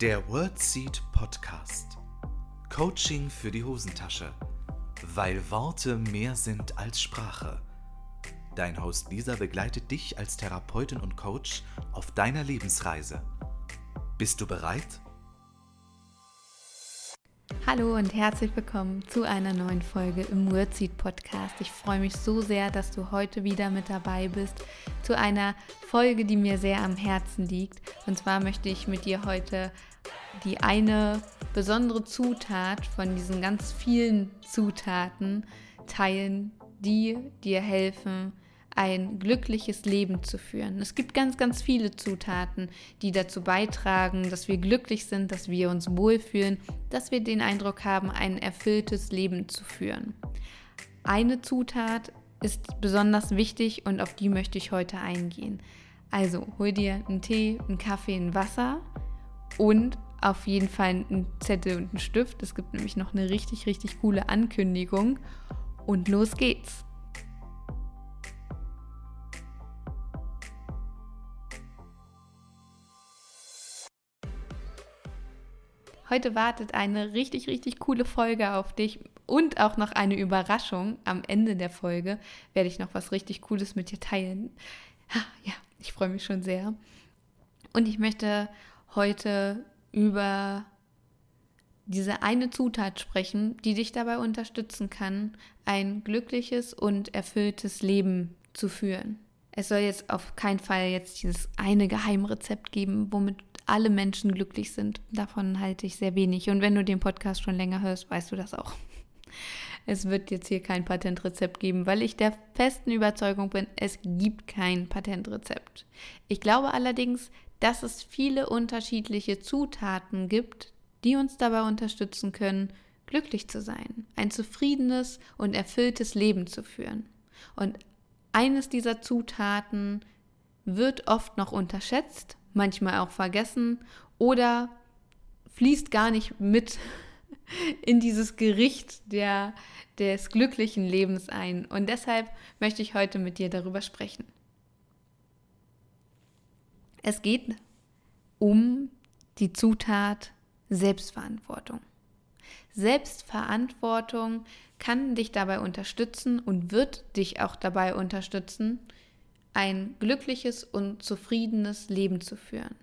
Der WordSeed Podcast. Coaching für die Hosentasche. Weil Worte mehr sind als Sprache. Dein Host Lisa begleitet dich als Therapeutin und Coach auf deiner Lebensreise. Bist du bereit? Hallo und herzlich willkommen zu einer neuen Folge im WordSeed Podcast. Ich freue mich so sehr, dass du heute wieder mit dabei bist zu einer Folge, die mir sehr am Herzen liegt. Und zwar möchte ich mit dir heute die eine besondere Zutat von diesen ganz vielen Zutaten teilen, die dir helfen, ein glückliches Leben zu führen. Es gibt ganz, ganz viele Zutaten, die dazu beitragen, dass wir glücklich sind, dass wir uns wohlfühlen, dass wir den Eindruck haben, ein erfülltes Leben zu führen. Eine Zutat ist besonders wichtig und auf die möchte ich heute eingehen. Also hol dir einen Tee, einen Kaffee, ein Wasser und auf jeden Fall einen Zettel und einen Stift. Es gibt nämlich noch eine richtig, richtig coole Ankündigung. Und los geht's. Heute wartet eine richtig, richtig coole Folge auf dich und auch noch eine Überraschung. Am Ende der Folge werde ich noch was richtig Cooles mit dir teilen. Ja, ich freue mich schon sehr. Und ich möchte heute über diese eine Zutat sprechen, die dich dabei unterstützen kann, ein glückliches und erfülltes Leben zu führen. Es soll jetzt auf keinen Fall jetzt dieses eine Geheimrezept geben, womit alle Menschen glücklich sind. Davon halte ich sehr wenig. Und wenn du den Podcast schon länger hörst, weißt du das auch. Es wird jetzt hier kein Patentrezept geben, weil ich der festen Überzeugung bin, es gibt kein Patentrezept. Ich glaube allerdings, dass es viele unterschiedliche Zutaten gibt, die uns dabei unterstützen können, glücklich zu sein, ein zufriedenes und erfülltes Leben zu führen. Und eines dieser Zutaten wird oft noch unterschätzt manchmal auch vergessen oder fließt gar nicht mit in dieses Gericht der, des glücklichen Lebens ein. Und deshalb möchte ich heute mit dir darüber sprechen. Es geht um die Zutat Selbstverantwortung. Selbstverantwortung kann dich dabei unterstützen und wird dich auch dabei unterstützen, ein glückliches und zufriedenes Leben zu führen.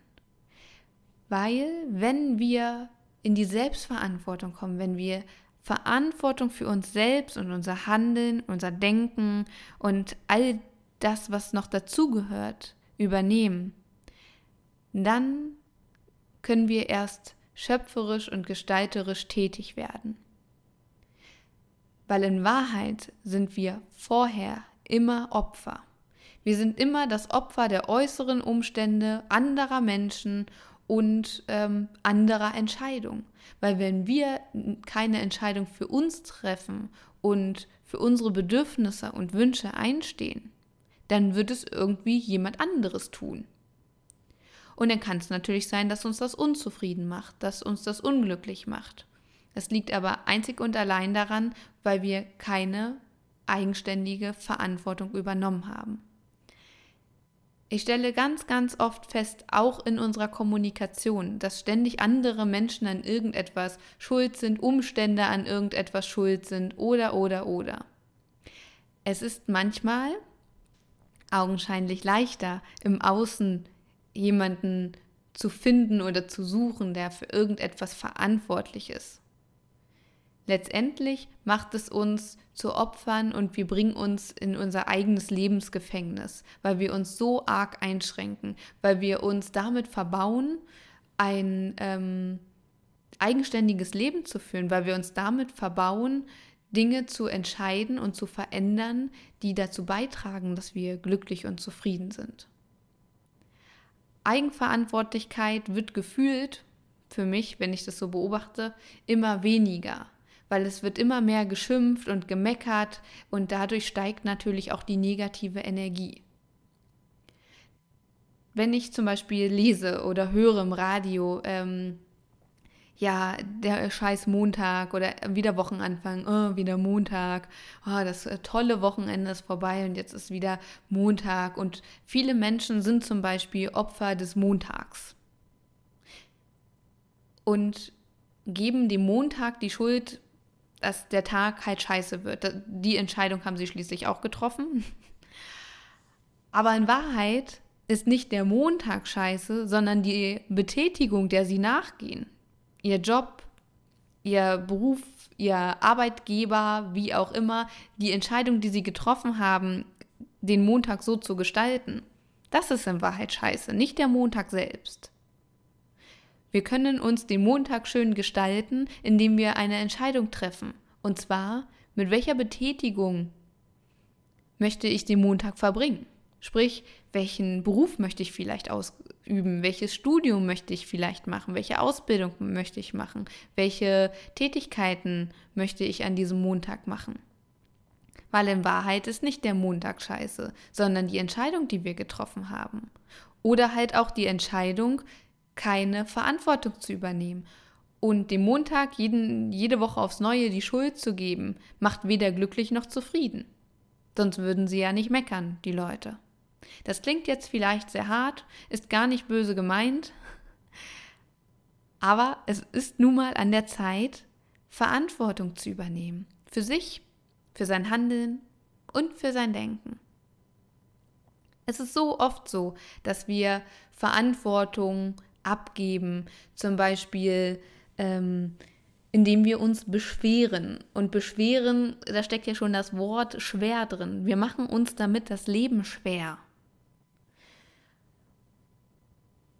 Weil wenn wir in die Selbstverantwortung kommen, wenn wir Verantwortung für uns selbst und unser Handeln, unser Denken und all das, was noch dazugehört, übernehmen, dann können wir erst schöpferisch und gestalterisch tätig werden. Weil in Wahrheit sind wir vorher immer Opfer. Wir sind immer das Opfer der äußeren Umstände anderer Menschen und ähm, anderer Entscheidungen. Weil wenn wir keine Entscheidung für uns treffen und für unsere Bedürfnisse und Wünsche einstehen, dann wird es irgendwie jemand anderes tun. Und dann kann es natürlich sein, dass uns das unzufrieden macht, dass uns das unglücklich macht. Es liegt aber einzig und allein daran, weil wir keine eigenständige Verantwortung übernommen haben. Ich stelle ganz, ganz oft fest, auch in unserer Kommunikation, dass ständig andere Menschen an irgendetwas schuld sind, Umstände an irgendetwas schuld sind oder, oder, oder. Es ist manchmal augenscheinlich leichter, im Außen jemanden zu finden oder zu suchen, der für irgendetwas verantwortlich ist. Letztendlich macht es uns zu Opfern und wir bringen uns in unser eigenes Lebensgefängnis, weil wir uns so arg einschränken, weil wir uns damit verbauen, ein ähm, eigenständiges Leben zu führen, weil wir uns damit verbauen, Dinge zu entscheiden und zu verändern, die dazu beitragen, dass wir glücklich und zufrieden sind. Eigenverantwortlichkeit wird gefühlt, für mich, wenn ich das so beobachte, immer weniger weil es wird immer mehr geschimpft und gemeckert und dadurch steigt natürlich auch die negative Energie. Wenn ich zum Beispiel lese oder höre im Radio, ähm, ja, der scheiß Montag oder wieder Wochenanfang, oh, wieder Montag, oh, das äh, tolle Wochenende ist vorbei und jetzt ist wieder Montag. Und viele Menschen sind zum Beispiel Opfer des Montags. und geben dem Montag die Schuld, dass der Tag halt scheiße wird. Die Entscheidung haben sie schließlich auch getroffen. Aber in Wahrheit ist nicht der Montag scheiße, sondern die Betätigung, der sie nachgehen. Ihr Job, ihr Beruf, ihr Arbeitgeber, wie auch immer, die Entscheidung, die sie getroffen haben, den Montag so zu gestalten. Das ist in Wahrheit scheiße, nicht der Montag selbst. Wir können uns den Montag schön gestalten, indem wir eine Entscheidung treffen. Und zwar, mit welcher Betätigung möchte ich den Montag verbringen? Sprich, welchen Beruf möchte ich vielleicht ausüben? Welches Studium möchte ich vielleicht machen? Welche Ausbildung möchte ich machen? Welche Tätigkeiten möchte ich an diesem Montag machen? Weil in Wahrheit ist nicht der Montag scheiße, sondern die Entscheidung, die wir getroffen haben. Oder halt auch die Entscheidung, keine Verantwortung zu übernehmen. Und dem Montag jeden, jede Woche aufs Neue die Schuld zu geben, macht weder glücklich noch zufrieden. Sonst würden sie ja nicht meckern, die Leute. Das klingt jetzt vielleicht sehr hart, ist gar nicht böse gemeint, aber es ist nun mal an der Zeit, Verantwortung zu übernehmen. Für sich, für sein Handeln und für sein Denken. Es ist so oft so, dass wir Verantwortung abgeben, zum Beispiel ähm, indem wir uns beschweren. Und beschweren, da steckt ja schon das Wort schwer drin. Wir machen uns damit das Leben schwer.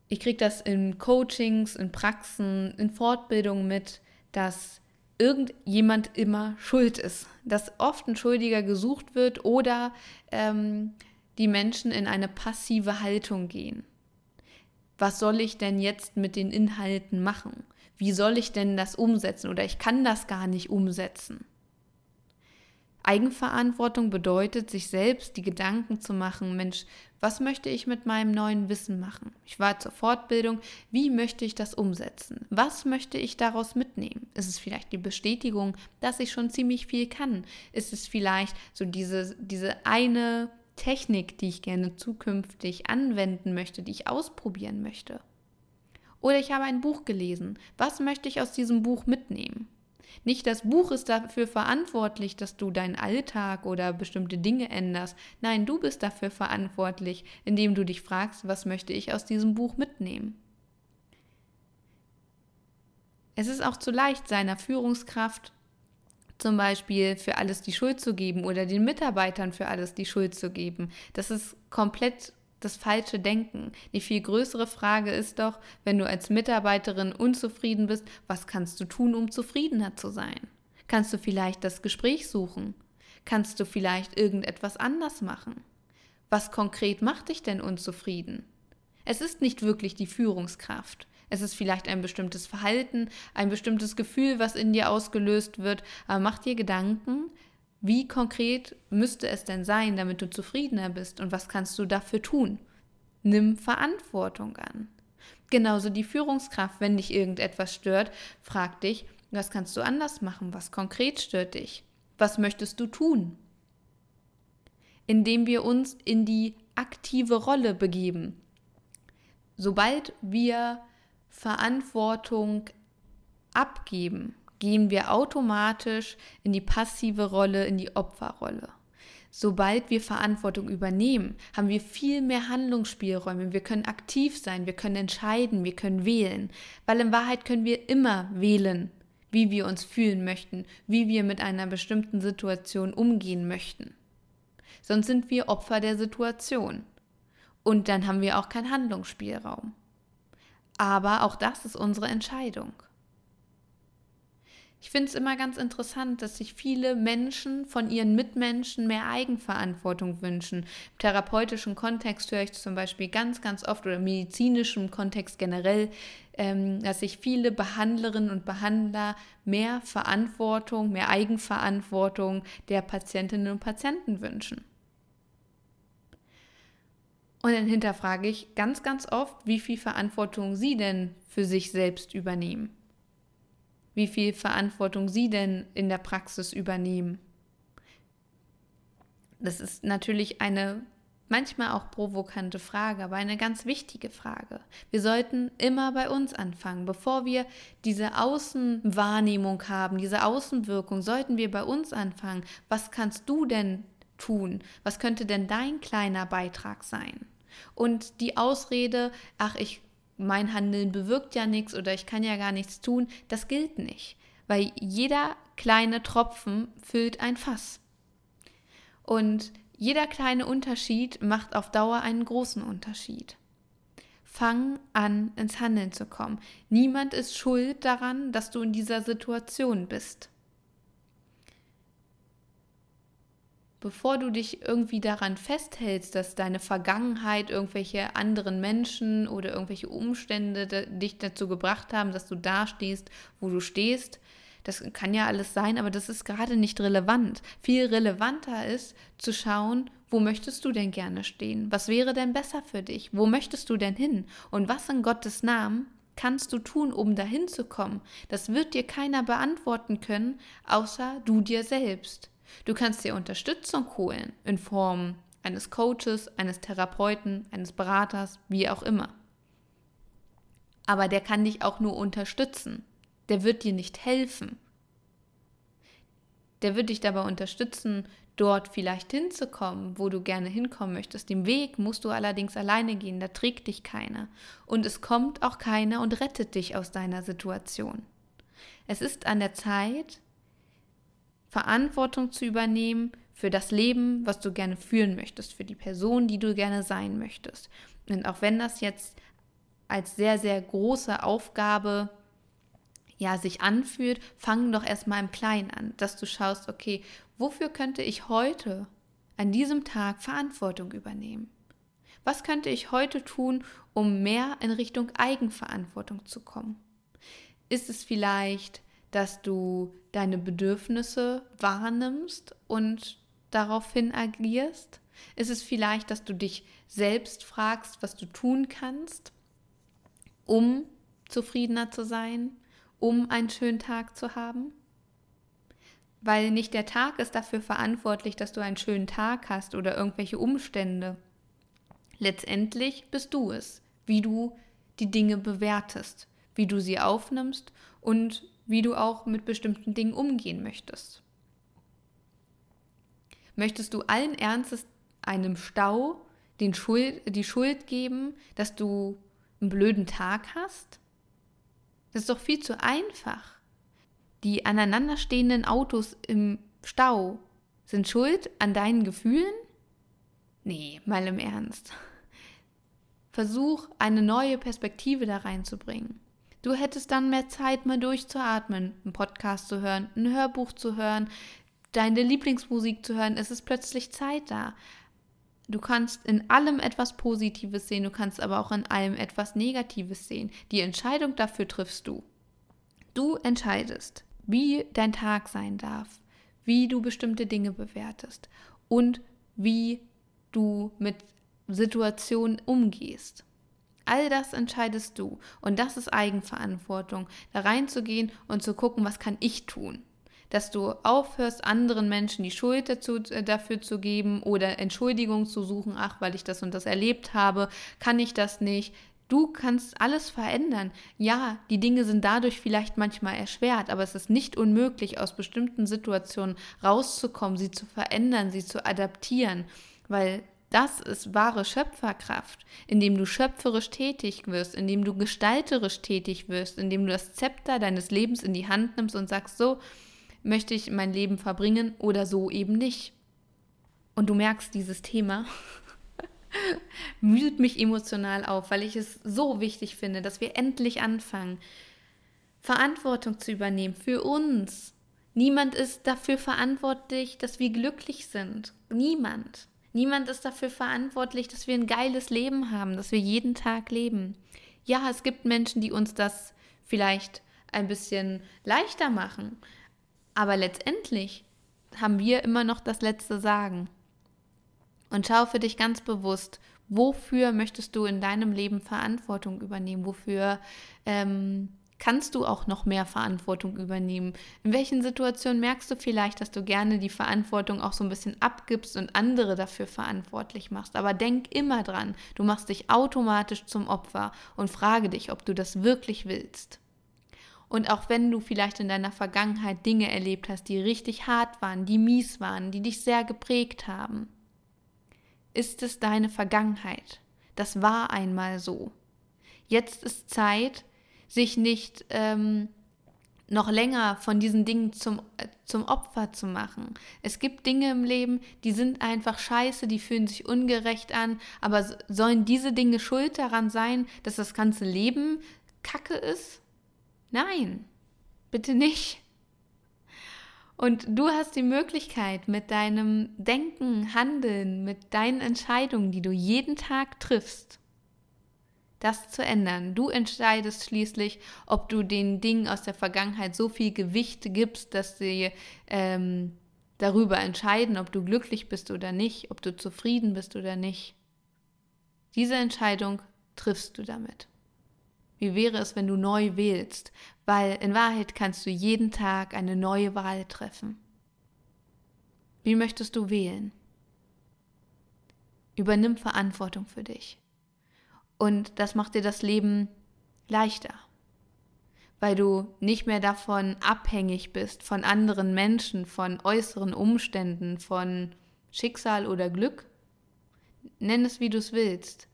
Ich kriege das in Coachings, in Praxen, in Fortbildungen mit, dass irgendjemand immer schuld ist, dass oft ein Schuldiger gesucht wird oder ähm, die Menschen in eine passive Haltung gehen was soll ich denn jetzt mit den Inhalten machen? Wie soll ich denn das umsetzen? Oder ich kann das gar nicht umsetzen. Eigenverantwortung bedeutet, sich selbst die Gedanken zu machen, Mensch, was möchte ich mit meinem neuen Wissen machen? Ich war zur Fortbildung, wie möchte ich das umsetzen? Was möchte ich daraus mitnehmen? Ist es vielleicht die Bestätigung, dass ich schon ziemlich viel kann? Ist es vielleicht so diese, diese eine Technik, die ich gerne zukünftig anwenden möchte, die ich ausprobieren möchte. Oder ich habe ein Buch gelesen. Was möchte ich aus diesem Buch mitnehmen? Nicht das Buch ist dafür verantwortlich, dass du deinen Alltag oder bestimmte Dinge änderst. Nein, du bist dafür verantwortlich, indem du dich fragst, was möchte ich aus diesem Buch mitnehmen? Es ist auch zu leicht, seiner Führungskraft zum Beispiel für alles die Schuld zu geben oder den Mitarbeitern für alles die Schuld zu geben. Das ist komplett das falsche Denken. Die viel größere Frage ist doch, wenn du als Mitarbeiterin unzufrieden bist, was kannst du tun, um zufriedener zu sein? Kannst du vielleicht das Gespräch suchen? Kannst du vielleicht irgendetwas anders machen? Was konkret macht dich denn unzufrieden? Es ist nicht wirklich die Führungskraft. Es ist vielleicht ein bestimmtes Verhalten, ein bestimmtes Gefühl, was in dir ausgelöst wird. Aber mach dir Gedanken, wie konkret müsste es denn sein, damit du zufriedener bist und was kannst du dafür tun? Nimm Verantwortung an. Genauso die Führungskraft, wenn dich irgendetwas stört, frag dich, was kannst du anders machen? Was konkret stört dich? Was möchtest du tun? Indem wir uns in die aktive Rolle begeben. Sobald wir Verantwortung abgeben, gehen wir automatisch in die passive Rolle, in die Opferrolle. Sobald wir Verantwortung übernehmen, haben wir viel mehr Handlungsspielräume. Wir können aktiv sein, wir können entscheiden, wir können wählen. Weil in Wahrheit können wir immer wählen, wie wir uns fühlen möchten, wie wir mit einer bestimmten Situation umgehen möchten. Sonst sind wir Opfer der Situation. Und dann haben wir auch keinen Handlungsspielraum. Aber auch das ist unsere Entscheidung. Ich finde es immer ganz interessant, dass sich viele Menschen von ihren Mitmenschen mehr Eigenverantwortung wünschen. Im therapeutischen Kontext höre ich zum Beispiel ganz, ganz oft oder im medizinischen Kontext generell, ähm, dass sich viele Behandlerinnen und Behandler mehr Verantwortung, mehr Eigenverantwortung der Patientinnen und Patienten wünschen. Und dann hinterfrage ich ganz, ganz oft, wie viel Verantwortung Sie denn für sich selbst übernehmen. Wie viel Verantwortung Sie denn in der Praxis übernehmen. Das ist natürlich eine manchmal auch provokante Frage, aber eine ganz wichtige Frage. Wir sollten immer bei uns anfangen. Bevor wir diese Außenwahrnehmung haben, diese Außenwirkung, sollten wir bei uns anfangen. Was kannst du denn tun? Was könnte denn dein kleiner Beitrag sein? Und die Ausrede, ach, ich, mein Handeln bewirkt ja nichts oder ich kann ja gar nichts tun, das gilt nicht. Weil jeder kleine Tropfen füllt ein Fass. Und jeder kleine Unterschied macht auf Dauer einen großen Unterschied. Fang an, ins Handeln zu kommen. Niemand ist schuld daran, dass du in dieser Situation bist. Bevor du dich irgendwie daran festhältst, dass deine Vergangenheit, irgendwelche anderen Menschen oder irgendwelche Umstände dich dazu gebracht haben, dass du da stehst, wo du stehst, das kann ja alles sein, aber das ist gerade nicht relevant. Viel relevanter ist zu schauen, wo möchtest du denn gerne stehen? Was wäre denn besser für dich? Wo möchtest du denn hin? Und was in Gottes Namen kannst du tun, um dahin zu kommen? Das wird dir keiner beantworten können, außer du dir selbst. Du kannst dir Unterstützung holen in Form eines Coaches, eines Therapeuten, eines Beraters, wie auch immer. Aber der kann dich auch nur unterstützen der wird dir nicht helfen. Der wird dich dabei unterstützen, dort vielleicht hinzukommen, wo du gerne hinkommen möchtest. Den Weg musst du allerdings alleine gehen, da trägt dich keiner. Und es kommt auch keiner und rettet dich aus deiner Situation. Es ist an der Zeit, Verantwortung zu übernehmen für das Leben, was du gerne führen möchtest, für die Person, die du gerne sein möchtest. Und auch wenn das jetzt als sehr, sehr große Aufgabe ja sich anfühlt, fang doch erstmal im Kleinen an, dass du schaust, okay, wofür könnte ich heute an diesem Tag Verantwortung übernehmen? Was könnte ich heute tun, um mehr in Richtung Eigenverantwortung zu kommen? Ist es vielleicht, dass du deine Bedürfnisse wahrnimmst und daraufhin agierst? Ist es vielleicht, dass du dich selbst fragst, was du tun kannst, um zufriedener zu sein? um einen schönen Tag zu haben? Weil nicht der Tag ist dafür verantwortlich, dass du einen schönen Tag hast oder irgendwelche Umstände. Letztendlich bist du es, wie du die Dinge bewertest, wie du sie aufnimmst und wie du auch mit bestimmten Dingen umgehen möchtest. Möchtest du allen Ernstes einem Stau den Schuld, die Schuld geben, dass du einen blöden Tag hast? Das ist doch viel zu einfach. Die aneinanderstehenden Autos im Stau sind schuld an deinen Gefühlen? Nee, mal im Ernst. Versuch, eine neue Perspektive da reinzubringen. Du hättest dann mehr Zeit, mal durchzuatmen, einen Podcast zu hören, ein Hörbuch zu hören, deine Lieblingsmusik zu hören. Es ist plötzlich Zeit da. Du kannst in allem etwas Positives sehen, du kannst aber auch in allem etwas Negatives sehen. Die Entscheidung dafür triffst du. Du entscheidest, wie dein Tag sein darf, wie du bestimmte Dinge bewertest und wie du mit Situationen umgehst. All das entscheidest du und das ist Eigenverantwortung, da reinzugehen und zu gucken, was kann ich tun dass du aufhörst, anderen Menschen die Schuld dazu, äh, dafür zu geben oder Entschuldigung zu suchen, ach, weil ich das und das erlebt habe, kann ich das nicht. Du kannst alles verändern. Ja, die Dinge sind dadurch vielleicht manchmal erschwert, aber es ist nicht unmöglich, aus bestimmten Situationen rauszukommen, sie zu verändern, sie zu adaptieren, weil das ist wahre Schöpferkraft, indem du schöpferisch tätig wirst, indem du gestalterisch tätig wirst, indem du das Zepter deines Lebens in die Hand nimmst und sagst so, möchte ich mein Leben verbringen oder so eben nicht. Und du merkst, dieses Thema wühlt mich emotional auf, weil ich es so wichtig finde, dass wir endlich anfangen, Verantwortung zu übernehmen für uns. Niemand ist dafür verantwortlich, dass wir glücklich sind. Niemand. Niemand ist dafür verantwortlich, dass wir ein geiles Leben haben, dass wir jeden Tag leben. Ja, es gibt Menschen, die uns das vielleicht ein bisschen leichter machen. Aber letztendlich haben wir immer noch das letzte Sagen. Und schau für dich ganz bewusst, wofür möchtest du in deinem Leben Verantwortung übernehmen? Wofür ähm, kannst du auch noch mehr Verantwortung übernehmen? In welchen Situationen merkst du vielleicht, dass du gerne die Verantwortung auch so ein bisschen abgibst und andere dafür verantwortlich machst? Aber denk immer dran, du machst dich automatisch zum Opfer und frage dich, ob du das wirklich willst. Und auch wenn du vielleicht in deiner Vergangenheit Dinge erlebt hast, die richtig hart waren, die mies waren, die dich sehr geprägt haben, ist es deine Vergangenheit. Das war einmal so. Jetzt ist Zeit, sich nicht ähm, noch länger von diesen Dingen zum, äh, zum Opfer zu machen. Es gibt Dinge im Leben, die sind einfach scheiße, die fühlen sich ungerecht an, aber sollen diese Dinge schuld daran sein, dass das ganze Leben kacke ist? Nein, bitte nicht. Und du hast die Möglichkeit, mit deinem Denken, Handeln, mit deinen Entscheidungen, die du jeden Tag triffst, das zu ändern. Du entscheidest schließlich, ob du den Dingen aus der Vergangenheit so viel Gewicht gibst, dass sie ähm, darüber entscheiden, ob du glücklich bist oder nicht, ob du zufrieden bist oder nicht. Diese Entscheidung triffst du damit. Wie wäre es, wenn du neu wählst? Weil in Wahrheit kannst du jeden Tag eine neue Wahl treffen. Wie möchtest du wählen? Übernimm Verantwortung für dich. Und das macht dir das Leben leichter, weil du nicht mehr davon abhängig bist, von anderen Menschen, von äußeren Umständen, von Schicksal oder Glück. Nenn es, wie du es willst,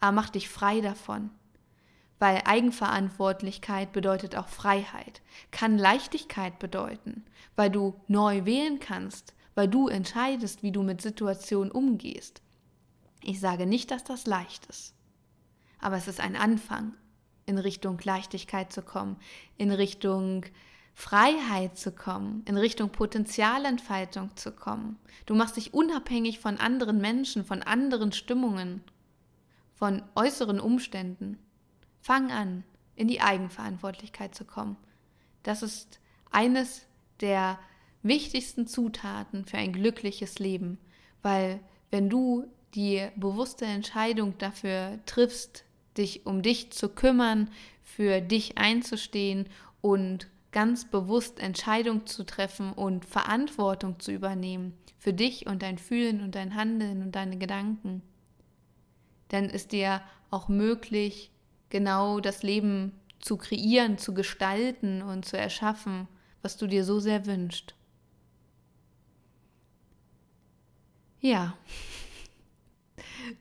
aber mach dich frei davon weil Eigenverantwortlichkeit bedeutet auch Freiheit, kann Leichtigkeit bedeuten, weil du neu wählen kannst, weil du entscheidest, wie du mit Situationen umgehst. Ich sage nicht, dass das leicht ist, aber es ist ein Anfang, in Richtung Leichtigkeit zu kommen, in Richtung Freiheit zu kommen, in Richtung Potenzialentfaltung zu kommen. Du machst dich unabhängig von anderen Menschen, von anderen Stimmungen, von äußeren Umständen. Fang an, in die Eigenverantwortlichkeit zu kommen. Das ist eines der wichtigsten Zutaten für ein glückliches Leben, weil wenn du die bewusste Entscheidung dafür triffst, dich um dich zu kümmern, für dich einzustehen und ganz bewusst Entscheidungen zu treffen und Verantwortung zu übernehmen für dich und dein Fühlen und dein Handeln und deine Gedanken, dann ist dir auch möglich, genau das Leben zu kreieren, zu gestalten und zu erschaffen, was du dir so sehr wünschst. Ja,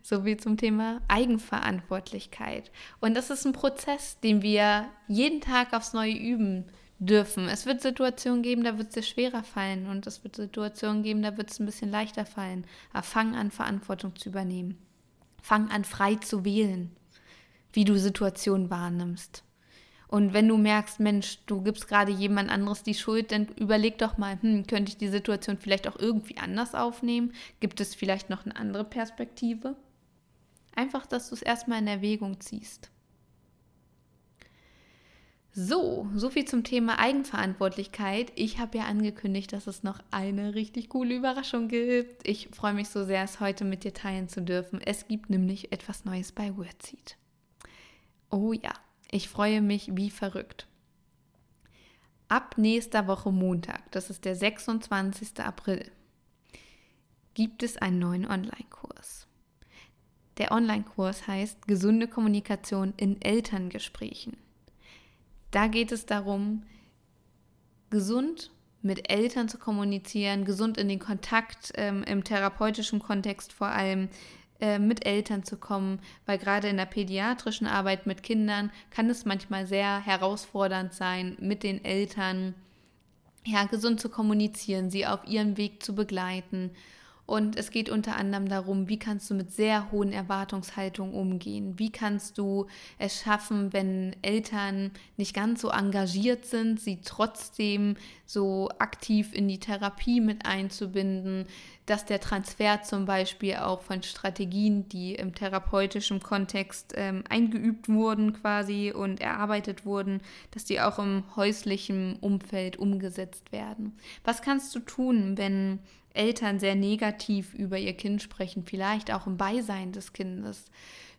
so wie zum Thema Eigenverantwortlichkeit. Und das ist ein Prozess, den wir jeden Tag aufs Neue üben dürfen. Es wird Situationen geben, da wird es dir schwerer fallen und es wird Situationen geben, da wird es ein bisschen leichter fallen. Aber fang an, Verantwortung zu übernehmen. Fang an, frei zu wählen wie du Situationen wahrnimmst. Und wenn du merkst, Mensch, du gibst gerade jemand anderes die Schuld, dann überleg doch mal, hm, könnte ich die Situation vielleicht auch irgendwie anders aufnehmen? Gibt es vielleicht noch eine andere Perspektive? Einfach, dass du es erstmal in Erwägung ziehst. So, so viel zum Thema Eigenverantwortlichkeit. Ich habe ja angekündigt, dass es noch eine richtig coole Überraschung gibt. Ich freue mich so sehr, es heute mit dir teilen zu dürfen. Es gibt nämlich etwas Neues bei Wordseed. Oh ja, ich freue mich wie verrückt. Ab nächster Woche Montag, das ist der 26. April, gibt es einen neuen Online-Kurs. Der Online-Kurs heißt Gesunde Kommunikation in Elterngesprächen. Da geht es darum, gesund mit Eltern zu kommunizieren, gesund in den Kontakt ähm, im therapeutischen Kontext vor allem äh, mit Eltern zu kommen, weil gerade in der pädiatrischen Arbeit mit Kindern kann es manchmal sehr herausfordernd sein, mit den Eltern ja, gesund zu kommunizieren, sie auf ihrem Weg zu begleiten und es geht unter anderem darum, wie kannst du mit sehr hohen Erwartungshaltungen umgehen? Wie kannst du es schaffen, wenn Eltern nicht ganz so engagiert sind, sie trotzdem so aktiv in die Therapie mit einzubinden, dass der Transfer zum Beispiel auch von Strategien, die im therapeutischen Kontext ähm, eingeübt wurden quasi und erarbeitet wurden, dass die auch im häuslichen Umfeld umgesetzt werden. Was kannst du tun, wenn Eltern sehr negativ über ihr Kind sprechen, vielleicht auch im Beisein des Kindes.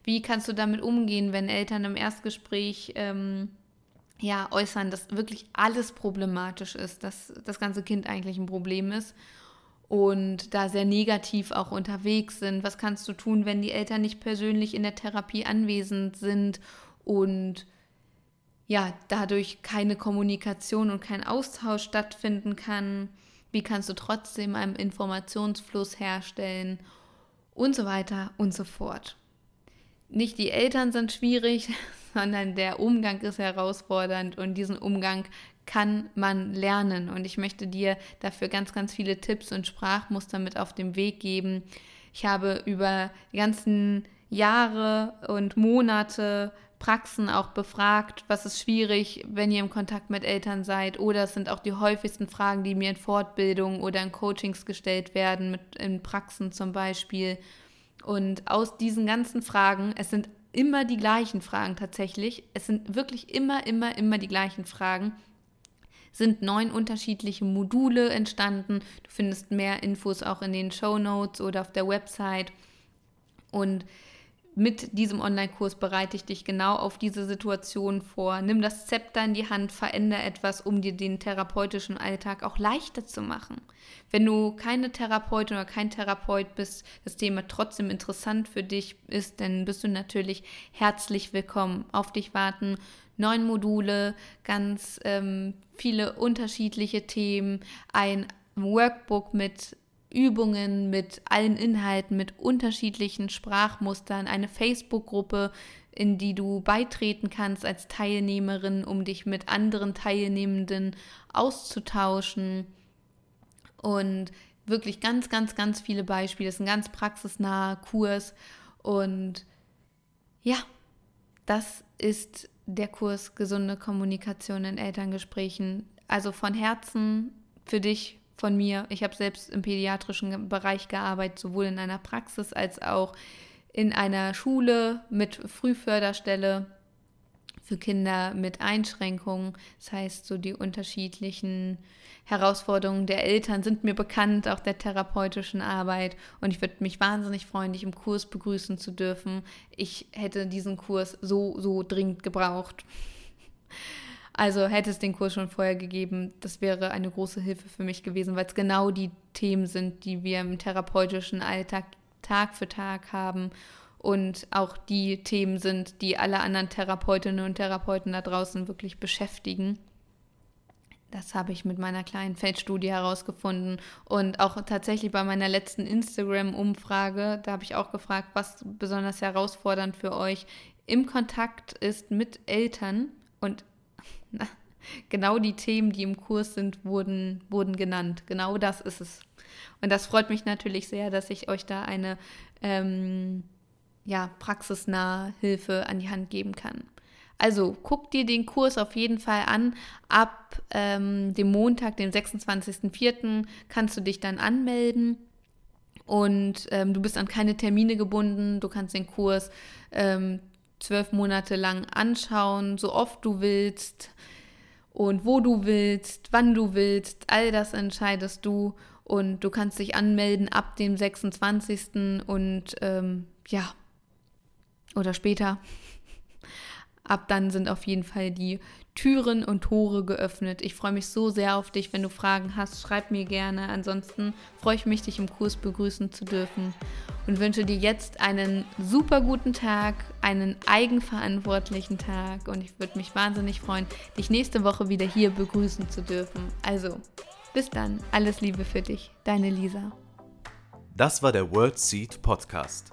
Wie kannst du damit umgehen, wenn Eltern im Erstgespräch ähm, ja, äußern, dass wirklich alles problematisch ist, dass das ganze Kind eigentlich ein Problem ist und da sehr negativ auch unterwegs sind. Was kannst du tun, wenn die Eltern nicht persönlich in der Therapie anwesend sind und ja, dadurch keine Kommunikation und kein Austausch stattfinden kann? Wie kannst du trotzdem einen Informationsfluss herstellen? Und so weiter und so fort. Nicht die Eltern sind schwierig, sondern der Umgang ist herausfordernd und diesen Umgang kann man lernen. Und ich möchte dir dafür ganz, ganz viele Tipps und Sprachmuster mit auf den Weg geben. Ich habe über die ganzen Jahre und Monate Praxen auch befragt, was ist schwierig, wenn ihr im Kontakt mit Eltern seid. Oder es sind auch die häufigsten Fragen, die mir in Fortbildungen oder in Coachings gestellt werden, mit, in Praxen zum Beispiel. Und aus diesen ganzen Fragen, es sind immer die gleichen Fragen tatsächlich. Es sind wirklich immer, immer, immer die gleichen Fragen. Sind neun unterschiedliche Module entstanden. Du findest mehr Infos auch in den Show Notes oder auf der Website. Und mit diesem Online-Kurs bereite ich dich genau auf diese Situation vor. Nimm das Zepter in die Hand, verändere etwas, um dir den therapeutischen Alltag auch leichter zu machen. Wenn du keine Therapeutin oder kein Therapeut bist, das Thema trotzdem interessant für dich ist, dann bist du natürlich herzlich willkommen. Auf dich warten neun Module, ganz ähm, viele unterschiedliche Themen, ein Workbook mit Übungen, mit allen Inhalten, mit unterschiedlichen Sprachmustern, eine Facebook-Gruppe, in die du beitreten kannst als Teilnehmerin, um dich mit anderen Teilnehmenden auszutauschen. Und wirklich ganz, ganz, ganz viele Beispiele. Es ist ein ganz praxisnaher Kurs. Und ja, das ist der Kurs Gesunde Kommunikation in Elterngesprächen. Also von Herzen für dich von mir. Ich habe selbst im pädiatrischen Bereich gearbeitet, sowohl in einer Praxis als auch in einer Schule mit Frühförderstelle für Kinder mit Einschränkungen. Das heißt, so die unterschiedlichen Herausforderungen der Eltern sind mir bekannt, auch der therapeutischen Arbeit. Und ich würde mich wahnsinnig freuen, dich im Kurs begrüßen zu dürfen. Ich hätte diesen Kurs so, so dringend gebraucht. Also hätte es den Kurs schon vorher gegeben, das wäre eine große Hilfe für mich gewesen, weil es genau die Themen sind, die wir im therapeutischen Alltag Tag für Tag haben und auch die Themen sind, die alle anderen Therapeutinnen und Therapeuten da draußen wirklich beschäftigen. Das habe ich mit meiner kleinen Feldstudie herausgefunden. Und auch tatsächlich bei meiner letzten Instagram-Umfrage, da habe ich auch gefragt, was besonders herausfordernd für euch im Kontakt ist mit Eltern. Und genau die Themen, die im Kurs sind, wurden, wurden genannt. Genau das ist es. Und das freut mich natürlich sehr, dass ich euch da eine ähm, ja, praxisnahe Hilfe an die Hand geben kann. Also guck dir den Kurs auf jeden Fall an. Ab ähm, dem Montag, dem 26.04., kannst du dich dann anmelden. Und ähm, du bist an keine Termine gebunden. Du kannst den Kurs ähm, zwölf Monate lang anschauen, so oft du willst und wo du willst, wann du willst. All das entscheidest du und du kannst dich anmelden ab dem 26. und ähm, ja, oder später. Ab dann sind auf jeden Fall die Türen und Tore geöffnet. Ich freue mich so sehr auf dich. Wenn du Fragen hast, schreib mir gerne. Ansonsten freue ich mich, dich im Kurs begrüßen zu dürfen und wünsche dir jetzt einen super guten Tag, einen eigenverantwortlichen Tag und ich würde mich wahnsinnig freuen, dich nächste Woche wieder hier begrüßen zu dürfen. Also, bis dann. Alles Liebe für dich. Deine Lisa. Das war der World Seed Podcast.